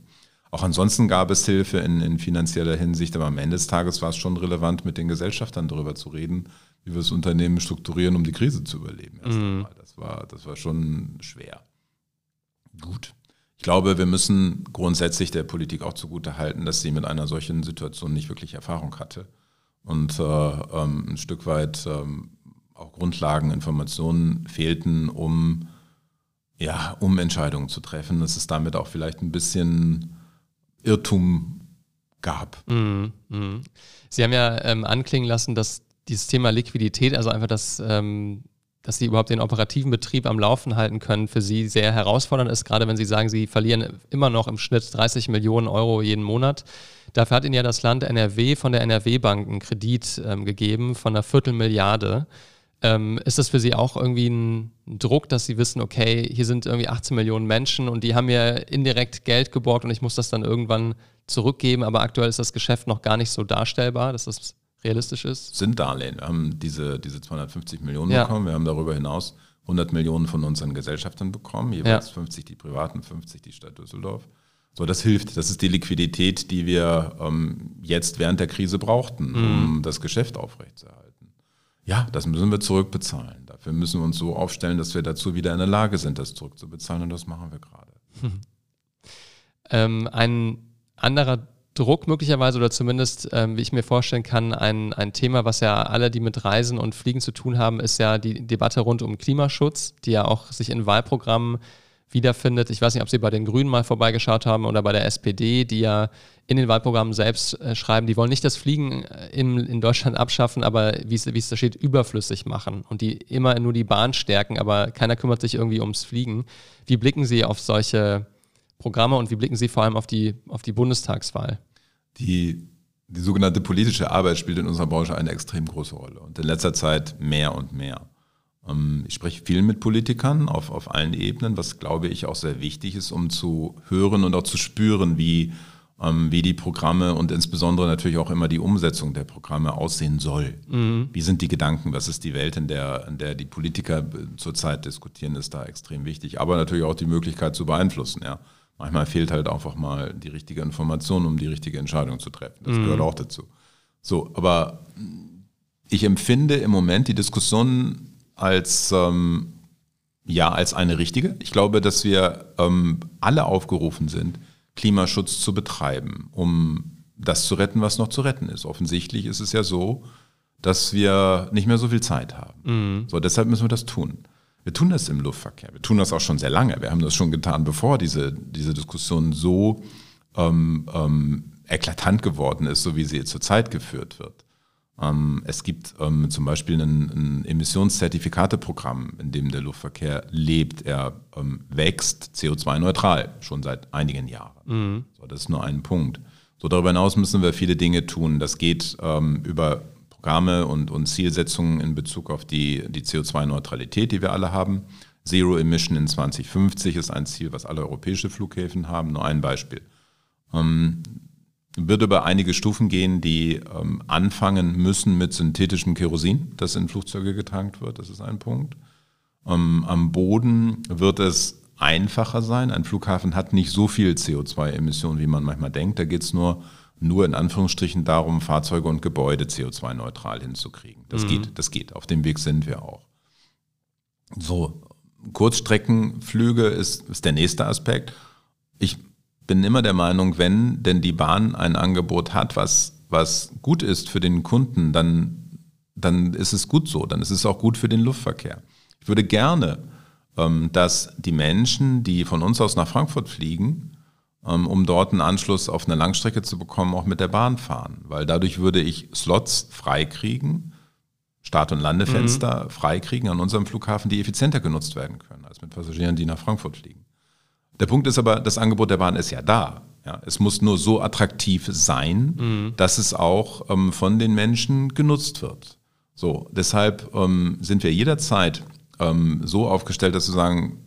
Auch ansonsten gab es Hilfe in, in, finanzieller Hinsicht, aber am Ende des Tages war es schon relevant, mit den Gesellschaftern darüber zu reden, wie wir das Unternehmen strukturieren, um die Krise zu überleben. Mhm. Das, war, das war schon schwer. Gut. Ich glaube, wir müssen grundsätzlich der Politik auch zugute halten, dass sie mit einer solchen Situation nicht wirklich Erfahrung hatte und äh, ähm, ein Stück weit ähm, auch Grundlagen, Informationen fehlten, um, ja, um Entscheidungen zu treffen. Das ist damit auch vielleicht ein bisschen Irrtum gab. Mm, mm. Sie haben ja ähm, anklingen lassen, dass dieses Thema Liquidität, also einfach das, ähm, dass Sie überhaupt den operativen Betrieb am Laufen halten können, für Sie sehr herausfordernd ist, gerade wenn Sie sagen, Sie verlieren immer noch im Schnitt 30 Millionen Euro jeden Monat. Dafür hat Ihnen ja das Land NRW von der NRW-Bank einen Kredit ähm, gegeben von einer Viertelmilliarde. Ähm, ist das für Sie auch irgendwie ein Druck, dass Sie wissen, okay, hier sind irgendwie 18 Millionen Menschen und die haben mir indirekt Geld geborgt und ich muss das dann irgendwann zurückgeben, aber aktuell ist das Geschäft noch gar nicht so darstellbar, dass das realistisch ist? Sind Darlehen. Wir haben diese, diese 250 Millionen Ja. bekommen. Wir haben darüber hinaus 100 Millionen von unseren Gesellschaftern bekommen, jeweils Ja. 50 die privaten, 50 die Stadt Düsseldorf. So, das hilft. Das ist die Liquidität, die wir ähm, jetzt während der Krise brauchten, um das Geschäft aufrechtzuerhalten. Ja, das müssen wir zurückbezahlen. Dafür müssen wir uns so aufstellen, dass wir dazu wieder in der Lage sind, das zurückzubezahlen. Und das machen wir gerade. *laughs* Ähm, ein anderer Druck möglicherweise oder zumindest, ähm, wie ich mir vorstellen kann, ein, ein Thema, was ja alle, die mit Reisen und Fliegen zu tun haben, ist ja die Debatte rund um Klimaschutz, die ja auch sich in Wahlprogrammen wiederfindet. Ich weiß nicht, ob Sie bei den Grünen mal vorbeigeschaut haben oder bei der SPD, die ja in den Wahlprogrammen selbst äh, schreiben, die wollen nicht das Fliegen äh, in, in Deutschland abschaffen, aber wie es wie es da steht, überflüssig machen und die immer nur die Bahn stärken, aber keiner kümmert sich irgendwie ums Fliegen. Wie blicken Sie auf solche Programme und wie blicken Sie vor allem auf die, auf die Bundestagswahl? Die, die sogenannte politische Arbeit spielt in unserer Branche eine extrem große Rolle und in letzter Zeit mehr und mehr. Ähm, Ich spreche viel mit Politikern auf, auf allen Ebenen, was glaube ich auch sehr wichtig ist, um zu hören und auch zu spüren, wie, ähm, wie die Programme und insbesondere natürlich auch immer die Umsetzung der Programme aussehen soll. Wie sind die Gedanken, was ist die Welt, in der, in der die Politiker äh, zurzeit diskutieren, ist da extrem wichtig. Aber natürlich auch die Möglichkeit zu beeinflussen. Ja. Manchmal fehlt halt einfach mal die richtige Information, um die richtige Entscheidung zu treffen. Das gehört auch dazu. So, aber ich empfinde im Moment die Diskussion als, ähm, ja, als eine richtige. Ich glaube, dass wir ähm, alle aufgerufen sind, Klimaschutz zu betreiben, um das zu retten, was noch zu retten ist. Offensichtlich ist es ja so, dass wir nicht mehr so viel Zeit haben. So, deshalb müssen wir das tun. Wir tun das im Luftverkehr. Wir tun das auch schon sehr lange. Wir haben das schon getan, bevor diese, diese Diskussion so ähm, ähm, eklatant geworden ist, so wie sie zurzeit geführt wird. Ähm, es gibt ähm, zum Beispiel ein, ein Emissionszertifikateprogramm, in dem der Luftverkehr lebt. Er ähm, wächst CO2-neutral schon seit einigen Jahren. So, das ist nur ein Punkt. So darüber hinaus müssen wir viele Dinge tun. Das geht ähm, über Programme und, und Zielsetzungen in Bezug auf die, die CO2-Neutralität, die wir alle haben. Zero Emission in 2050 ist ein Ziel, was alle europäische Flughäfen haben. Nur ein Beispiel wird über einige Stufen gehen, die ähm, anfangen müssen mit synthetischem Kerosin, das in Flugzeuge getankt wird. Das ist ein Punkt. Ähm, am Boden wird es einfacher sein. Ein Flughafen hat nicht so viel CO2-Emissionen, wie man manchmal denkt. Da geht es nur, nur in Anführungsstrichen darum, Fahrzeuge und Gebäude CO2-neutral hinzukriegen. Das geht, das geht. Auf dem Weg sind wir auch. So, Kurzstreckenflüge ist, ist der nächste Aspekt. Ich bin immer der Meinung, wenn denn die Bahn ein Angebot hat, was, was gut ist für den Kunden, dann, dann ist es gut so, dann ist es auch gut für den Luftverkehr. Ich würde gerne, ähm, dass die Menschen, die von uns aus nach Frankfurt fliegen, um dort einen Anschluss auf eine Langstrecke zu bekommen, auch mit der Bahn fahren, weil dadurch würde ich Slots freikriegen, Start- und Landefenster freikriegen an unserem Flughafen, die effizienter genutzt werden können als mit Passagieren, die nach Frankfurt fliegen. Der Punkt ist aber, das Angebot der Bahn ist ja da. Ja, es muss nur so attraktiv sein, dass es auch ähm, von den Menschen genutzt wird. So, deshalb ähm, sind wir jederzeit ähm, so aufgestellt, dass wir sagen,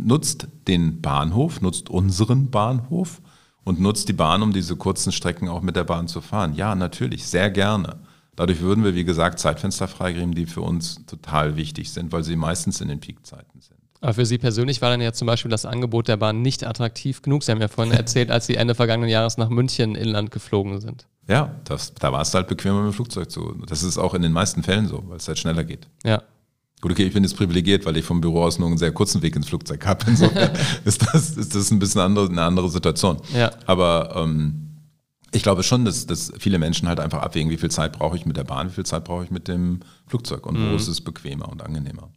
nutzt den Bahnhof, nutzt unseren Bahnhof und nutzt die Bahn, um diese kurzen Strecken auch mit der Bahn zu fahren. Ja, natürlich, sehr gerne. Dadurch würden wir, wie gesagt, Zeitfenster freigeben, die für uns total wichtig sind, weil sie meistens in den Peakzeiten sind. Aber für Sie persönlich war dann ja zum Beispiel das Angebot der Bahn nicht attraktiv genug. Sie haben ja vorhin erzählt, als Sie Ende vergangenen Jahres nach München inland geflogen sind. Ja, das, da war es halt bequemer mit dem Flugzeug zu. Das ist auch in den meisten Fällen so, weil es halt schneller geht. Ja. Gut, okay, ich bin jetzt privilegiert, weil ich vom Büro aus nur einen sehr kurzen Weg ins Flugzeug habe. *laughs* Insofern ist das, ist das ein bisschen andere, eine andere Situation. Ja. Aber ähm, ich glaube schon, dass, dass viele Menschen halt einfach abwägen, wie viel Zeit brauche ich mit der Bahn, wie viel Zeit brauche ich mit dem Flugzeug und wo ist es bequemer und angenehmer.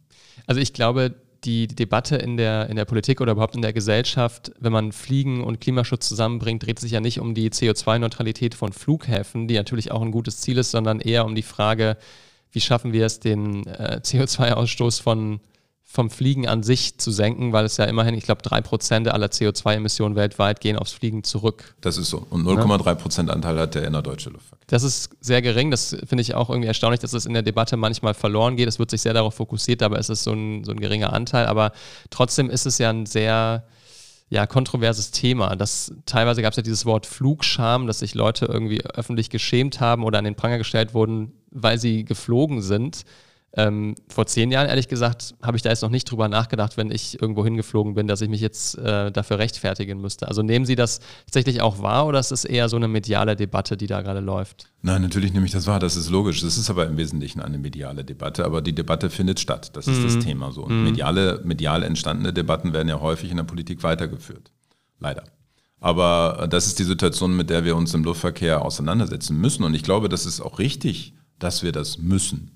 Also ich glaube, die Debatte in der, in der Politik oder überhaupt in der Gesellschaft, wenn man Fliegen und Klimaschutz zusammenbringt, dreht sich ja nicht um die CO2-Neutralität von Flughäfen, die natürlich auch ein gutes Ziel ist, sondern eher um die Frage, wie schaffen wir es, den äh, CO2-Ausstoß von, vom Fliegen an sich zu senken, weil es ja immerhin, ich glaube, drei Prozent aller CO2-Emissionen weltweit gehen aufs Fliegen zurück. Das ist so. Und 0,3 Prozent Anteil hat der innerdeutsche Luftverkehr. Das ist sehr gering. Das finde ich auch irgendwie erstaunlich, dass es in der Debatte manchmal verloren geht. Es wird sich sehr darauf fokussiert, aber es ist so ein, so ein geringer Anteil. Aber trotzdem ist es ja ein sehr, ja, kontroverses Thema. Das, teilweise gab es ja dieses Wort Flugscham, dass sich Leute irgendwie öffentlich geschämt haben oder an den Pranger gestellt wurden, weil sie geflogen sind. Ähm, vor zehn Jahren, ehrlich gesagt, habe ich da jetzt noch nicht drüber nachgedacht, wenn ich irgendwo hingeflogen bin, dass ich mich jetzt äh, dafür rechtfertigen müsste. Also nehmen Sie das tatsächlich auch wahr oder ist es eher so eine mediale Debatte, die da gerade läuft? Nein, natürlich nehme ich das wahr, das ist logisch. Das ist aber im Wesentlichen eine mediale Debatte, aber die Debatte findet statt. Das ist mhm. das Thema so. Und mhm. mediale, medial entstandene Debatten werden ja häufig in der Politik weitergeführt. Leider. Aber das ist die Situation, mit der wir uns im Luftverkehr auseinandersetzen müssen. Und ich glaube, das ist auch richtig, dass wir das müssen.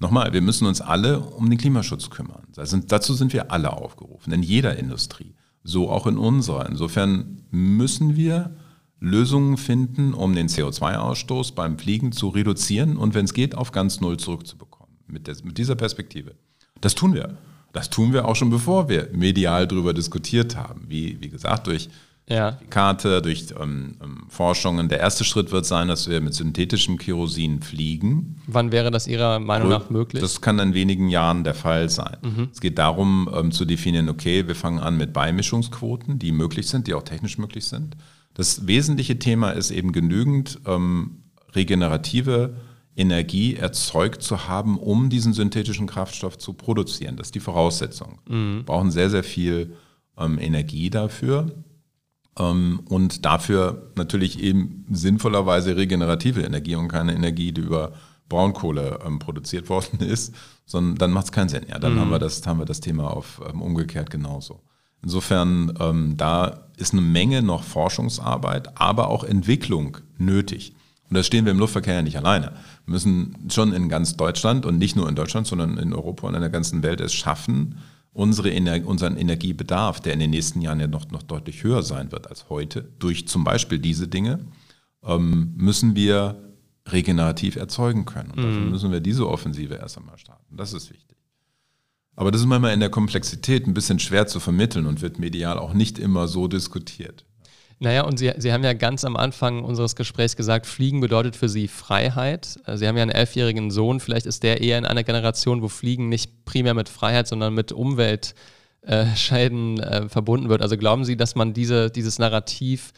Nochmal, wir müssen uns alle um den Klimaschutz kümmern. dazu sind wir alle aufgerufen, in jeder Industrie, so auch in unserer. Insofern müssen wir Lösungen finden, um den CO2-Ausstoß beim Fliegen zu reduzieren und wenn es geht, auf ganz Null zurückzubekommen. Mit, der, mit dieser Perspektive. Das tun wir. Das tun wir auch schon bevor wir medial darüber diskutiert haben. Wie, wie gesagt, durch ja. Karte, durch ähm, ähm, Forschungen. Der erste Schritt wird sein, dass wir mit synthetischem Kerosin fliegen. Wann wäre das Ihrer Meinung nach möglich? Das kann in wenigen Jahren der Fall sein. Mhm. Es geht darum ähm, zu definieren, okay, wir fangen an mit Beimischungsquoten, die möglich sind, die auch technisch möglich sind. Das wesentliche Thema ist eben genügend ähm, regenerative Energie erzeugt zu haben, um diesen synthetischen Kraftstoff zu produzieren. Das ist die Voraussetzung. Mhm. Wir brauchen sehr, sehr viel ähm, Energie dafür. Ähm, und dafür natürlich eben sinnvollerweise regenerative Energie und keine Energie, die über Braunkohle ähm, produziert worden *laughs* ist, sondern dann macht es keinen Sinn. Ja, dann mhm. haben, wir das, haben wir das Thema auf ähm, umgekehrt genauso. Insofern, da ist eine Menge noch Forschungsarbeit, aber auch Entwicklung nötig. Und da stehen wir im Luftverkehr ja nicht alleine. Wir müssen schon in ganz Deutschland und nicht nur in Deutschland, sondern in Europa und in der ganzen Welt es schaffen, unsere Ener unseren Energiebedarf, der in den nächsten Jahren ja noch, noch deutlich höher sein wird als heute, durch zum Beispiel diese Dinge, ähm, müssen wir regenerativ erzeugen können. Und dafür mhm. müssen wir diese Offensive erst einmal starten. Das ist wichtig. Aber das ist manchmal in der Komplexität ein bisschen schwer zu vermitteln und wird medial auch nicht immer so diskutiert. Naja, und Sie, Sie haben ja ganz am Anfang unseres Gesprächs gesagt, Fliegen bedeutet für Sie Freiheit. Äh, Sie haben ja einen elfjährigen Sohn, vielleicht ist der eher in einer Generation, wo Fliegen nicht primär mit Freiheit, sondern mit Umweltschäden äh, verbunden wird. Also glauben Sie, dass man diese, dieses Narrativ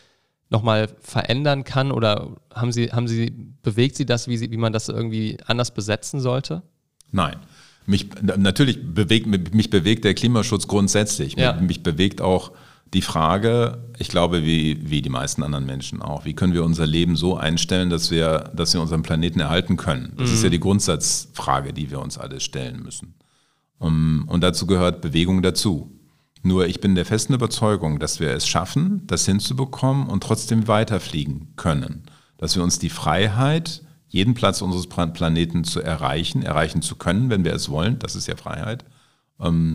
nochmal verändern kann oder haben Sie, haben Sie, bewegt Sie das, wie, Sie, wie man das irgendwie anders besetzen sollte? Nein. Mich, natürlich bewegt, mich bewegt der Klimaschutz grundsätzlich. Ja. Mich, mich bewegt auch die Frage, ich glaube, wie, wie die meisten anderen Menschen auch, wie können wir unser Leben so einstellen, dass wir, dass wir unseren Planeten erhalten können? Das mhm. ist ja die Grundsatzfrage, die wir uns alle stellen müssen. Um, und dazu gehört Bewegung dazu. Nur ich bin der festen Überzeugung, dass wir es schaffen, das hinzubekommen und trotzdem weiterfliegen können. Dass wir uns die Freiheit, jeden Platz unseres Planeten zu erreichen, erreichen zu können, wenn wir es wollen, das ist ja Freiheit,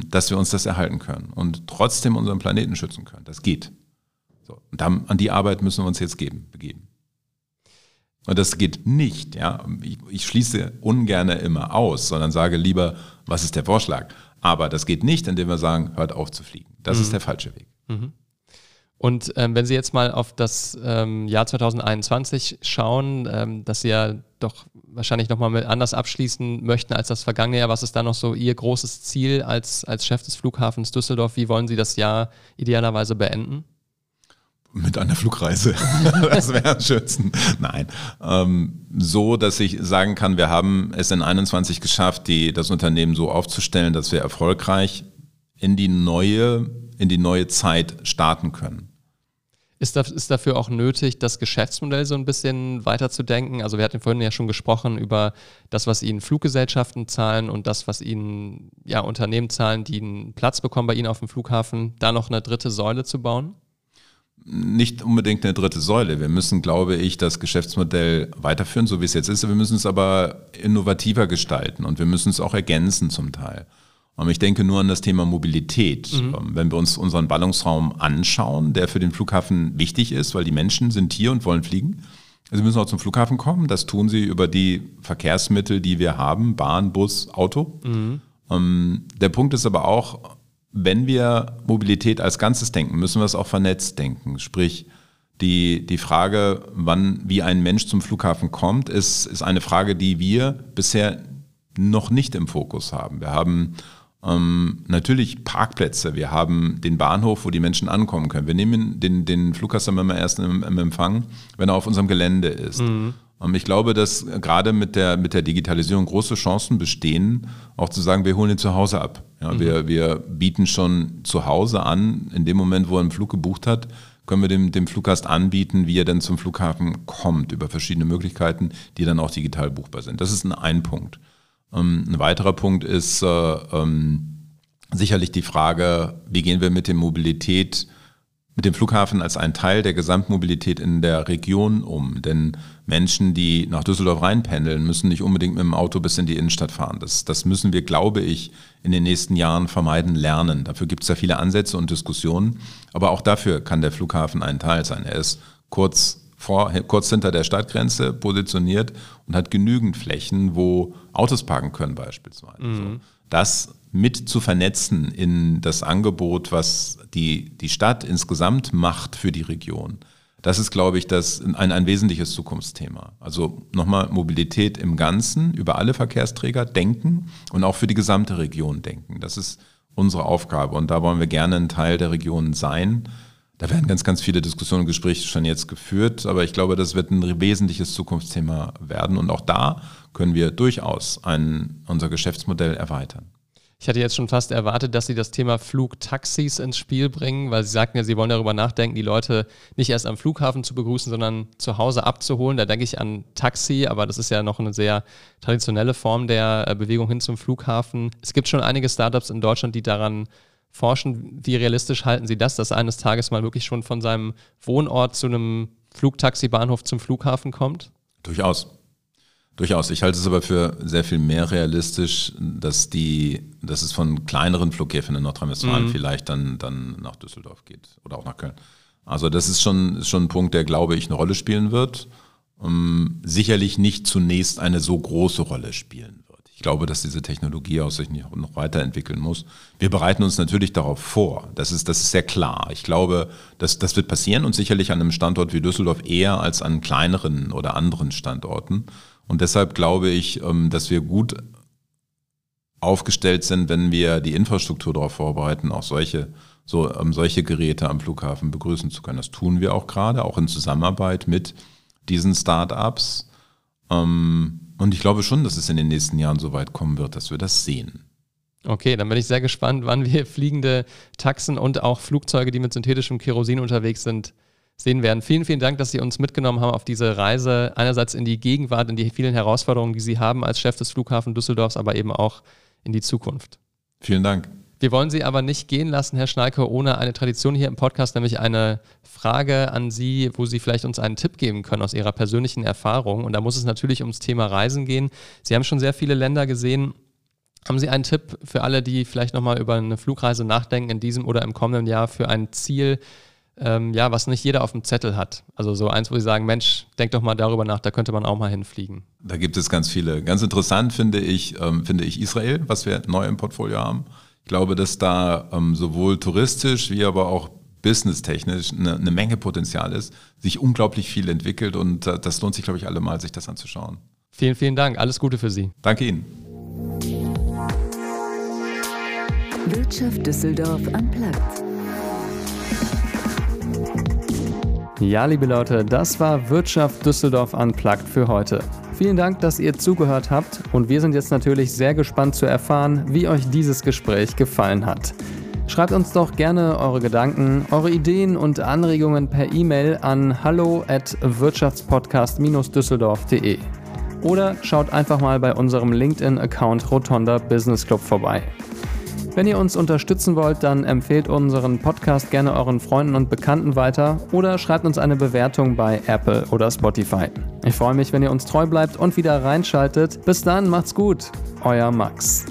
dass wir uns das erhalten können und trotzdem unseren Planeten schützen können. Das geht. So. Und dann, an die Arbeit müssen wir uns jetzt geben, begeben. Und das geht nicht. Ja? Ich, ich schließe ungern immer aus, sondern sage lieber, was ist der Vorschlag? Aber das geht nicht, indem wir sagen, hört auf zu fliegen. Das mhm. ist der falsche Weg. Mhm. Und ähm, wenn Sie jetzt mal auf das ähm, Jahr 2021 schauen, ähm, dass Sie ja doch wahrscheinlich nochmal anders abschließen möchten als das vergangene Jahr, was ist da noch so Ihr großes Ziel als, als Chef des Flughafens Düsseldorf? Wie wollen Sie das Jahr idealerweise beenden? Mit einer Flugreise. *laughs* das wäre am schönsten. Nein. Ähm, so, dass ich sagen kann, wir haben es in 21 geschafft, die, das Unternehmen so aufzustellen, dass wir erfolgreich in die neue in die neue Zeit starten können. Ist, das, ist dafür auch nötig, das Geschäftsmodell so ein bisschen weiterzudenken? Also wir hatten vorhin ja schon gesprochen über das, was Ihnen Fluggesellschaften zahlen und das, was Ihnen ja, Unternehmen zahlen, die einen Platz bekommen bei Ihnen auf dem Flughafen, da noch eine dritte Säule zu bauen? Nicht unbedingt eine dritte Säule. Wir müssen, glaube ich, das Geschäftsmodell weiterführen, so wie es jetzt ist. Wir müssen es aber innovativer gestalten und wir müssen es auch ergänzen zum Teil. Ich denke nur an das Thema Mobilität. Mhm. Ähm, wenn wir uns unseren Ballungsraum anschauen, der für den Flughafen wichtig ist, weil die Menschen sind hier und wollen fliegen. Sie müssen auch zum Flughafen kommen. Das tun sie über die Verkehrsmittel, die wir haben, Bahn, Bus, Auto. Mhm. Ähm, der Punkt ist aber auch, wenn wir Mobilität als Ganzes denken, müssen wir es auch vernetzt denken. Sprich, die, die Frage, wann, wie ein Mensch zum Flughafen kommt, ist, ist eine Frage, die wir bisher noch nicht im Fokus haben. Wir haben Ähm, natürlich Parkplätze. Wir haben den Bahnhof, wo die Menschen ankommen können. Wir nehmen den, den Flughafen immer erst im, im Empfang, wenn er auf unserem Gelände ist. Mhm. Ähm, ich glaube, dass gerade mit der, mit der Digitalisierung große Chancen bestehen, auch zu sagen, wir holen ihn zu Hause ab. Ja, mhm. wir, wir bieten schon zu Hause an, in dem Moment, wo er einen Flug gebucht hat, können wir dem, dem Fluggast anbieten, wie er dann zum Flughafen kommt, über verschiedene Möglichkeiten, die dann auch digital buchbar sind. Das ist ein, ein Punkt. Ähm, ein weiterer Punkt ist äh, ähm, sicherlich die Frage, wie gehen wir mit der Mobilität mit dem Flughafen als ein Teil der Gesamtmobilität in der Region um. Denn Menschen, die nach Düsseldorf reinpendeln, müssen nicht unbedingt mit dem Auto bis in die Innenstadt fahren. Das, das müssen wir, glaube ich, in den nächsten Jahren vermeiden lernen. Dafür gibt es ja viele Ansätze und Diskussionen. Aber auch dafür kann der Flughafen ein Teil sein. Er ist kurz vor, kurz hinter der Stadtgrenze positioniert und hat genügend Flächen, wo Autos parken können beispielsweise. Mhm. Das mit zu vernetzen in das Angebot, was die, die Stadt insgesamt macht für die Region. Das ist, glaube ich, das ein, ein wesentliches Zukunftsthema. Also nochmal Mobilität im Ganzen, über alle Verkehrsträger denken und auch für die gesamte Region denken. Das ist unsere Aufgabe und da wollen wir gerne ein Teil der Region sein. Da werden ganz, ganz viele Diskussionen und Gespräche schon jetzt geführt, aber ich glaube, das wird ein wesentliches Zukunftsthema werden und auch da können wir durchaus ein, unser Geschäftsmodell erweitern. Ich hatte jetzt schon fast erwartet, dass Sie das Thema Flugtaxis ins Spiel bringen, weil Sie sagten ja, Sie wollen darüber nachdenken, die Leute nicht erst am Flughafen zu begrüßen, sondern zu Hause abzuholen. Da denke ich an Taxi, aber das ist ja noch eine sehr traditionelle Form der äh, Bewegung hin zum Flughafen. Es gibt schon einige Startups in Deutschland, die daran forschen. Wie realistisch halten Sie das, dass eines Tages mal wirklich schon von seinem Wohnort zu einem Flugtaxibahnhof zum Flughafen kommt? Durchaus. Durchaus. Ich halte es aber für sehr viel mehr realistisch, dass die, dass es von kleineren Flughäfen in Nordrhein-Westfalen mhm. vielleicht dann, dann nach Düsseldorf geht oder auch nach Köln. Also das ist schon, ist schon ein Punkt, der, glaube ich, eine Rolle spielen wird. Um, sicherlich nicht zunächst eine so große Rolle spielen. Ich glaube, dass diese Technologie auch sich noch weiterentwickeln muss. Wir bereiten uns natürlich darauf vor. Das ist, das ist sehr klar. Ich glaube, dass, das wird passieren und sicherlich an einem Standort wie Düsseldorf eher als an kleineren oder anderen Standorten. Und deshalb glaube ich, ähm, dass wir gut aufgestellt sind, wenn wir die Infrastruktur darauf vorbereiten, auch solche, so, um, solche Geräte am Flughafen begrüßen zu können. Das tun wir auch gerade, auch in Zusammenarbeit mit diesen Start-ups. Ähm, und ich glaube schon, dass es in den nächsten Jahren so weit kommen wird, dass wir das sehen. Okay, dann bin ich sehr gespannt, wann wir fliegende Taxen und auch Flugzeuge, die mit synthetischem Kerosin unterwegs sind, sehen werden. Vielen, vielen Dank, dass Sie uns mitgenommen haben auf diese Reise, einerseits in die Gegenwart, in die vielen Herausforderungen, die Sie haben als Chef des Flughafen Düsseldorfs, aber eben auch in die Zukunft. Vielen Dank. Wir wollen Sie aber nicht gehen lassen, Herr Schnalke, ohne eine Tradition hier im Podcast, nämlich eine Frage an Sie, wo Sie vielleicht uns einen Tipp geben können aus Ihrer persönlichen Erfahrung. Und da muss es natürlich ums Thema Reisen gehen. Sie haben schon sehr viele Länder gesehen. Haben Sie einen Tipp für alle, die vielleicht nochmal über eine Flugreise nachdenken in diesem oder im kommenden Jahr für ein Ziel, ähm, ja, was nicht jeder auf dem Zettel hat. Also so eins, wo sie sagen, Mensch, denk doch mal darüber nach, da könnte man auch mal hinfliegen. Da gibt es ganz viele. Ganz interessant finde ich, ähm, finde ich Israel, was wir neu im Portfolio haben. Ich glaube, dass da ähm, sowohl touristisch wie aber auch businesstechnisch eine, eine Menge Potenzial ist, sich unglaublich viel entwickelt und äh, das lohnt sich, glaube ich, alle mal, sich das anzuschauen. Vielen, vielen Dank. Alles Gute für Sie. Danke Ihnen. Wirtschaft Düsseldorf am Platz. Ja, liebe Leute, das war Wirtschaft Düsseldorf Unplugged für heute. Vielen Dank, dass ihr zugehört habt und wir sind jetzt natürlich sehr gespannt zu erfahren, wie euch dieses Gespräch gefallen hat. Schreibt uns doch gerne eure Gedanken, eure Ideen und Anregungen per E-Mail an hallo at wirtschaftspodcast-düsseldorf.de oder schaut einfach mal bei unserem LinkedIn-Account Rotonda Business Club vorbei. Wenn ihr uns unterstützen wollt, dann empfehlt unseren Podcast gerne euren Freunden und Bekannten weiter oder schreibt uns eine Bewertung bei Apple oder Spotify. Ich freue mich, wenn ihr uns treu bleibt und wieder reinschaltet. Bis dann, macht's gut. Euer Max.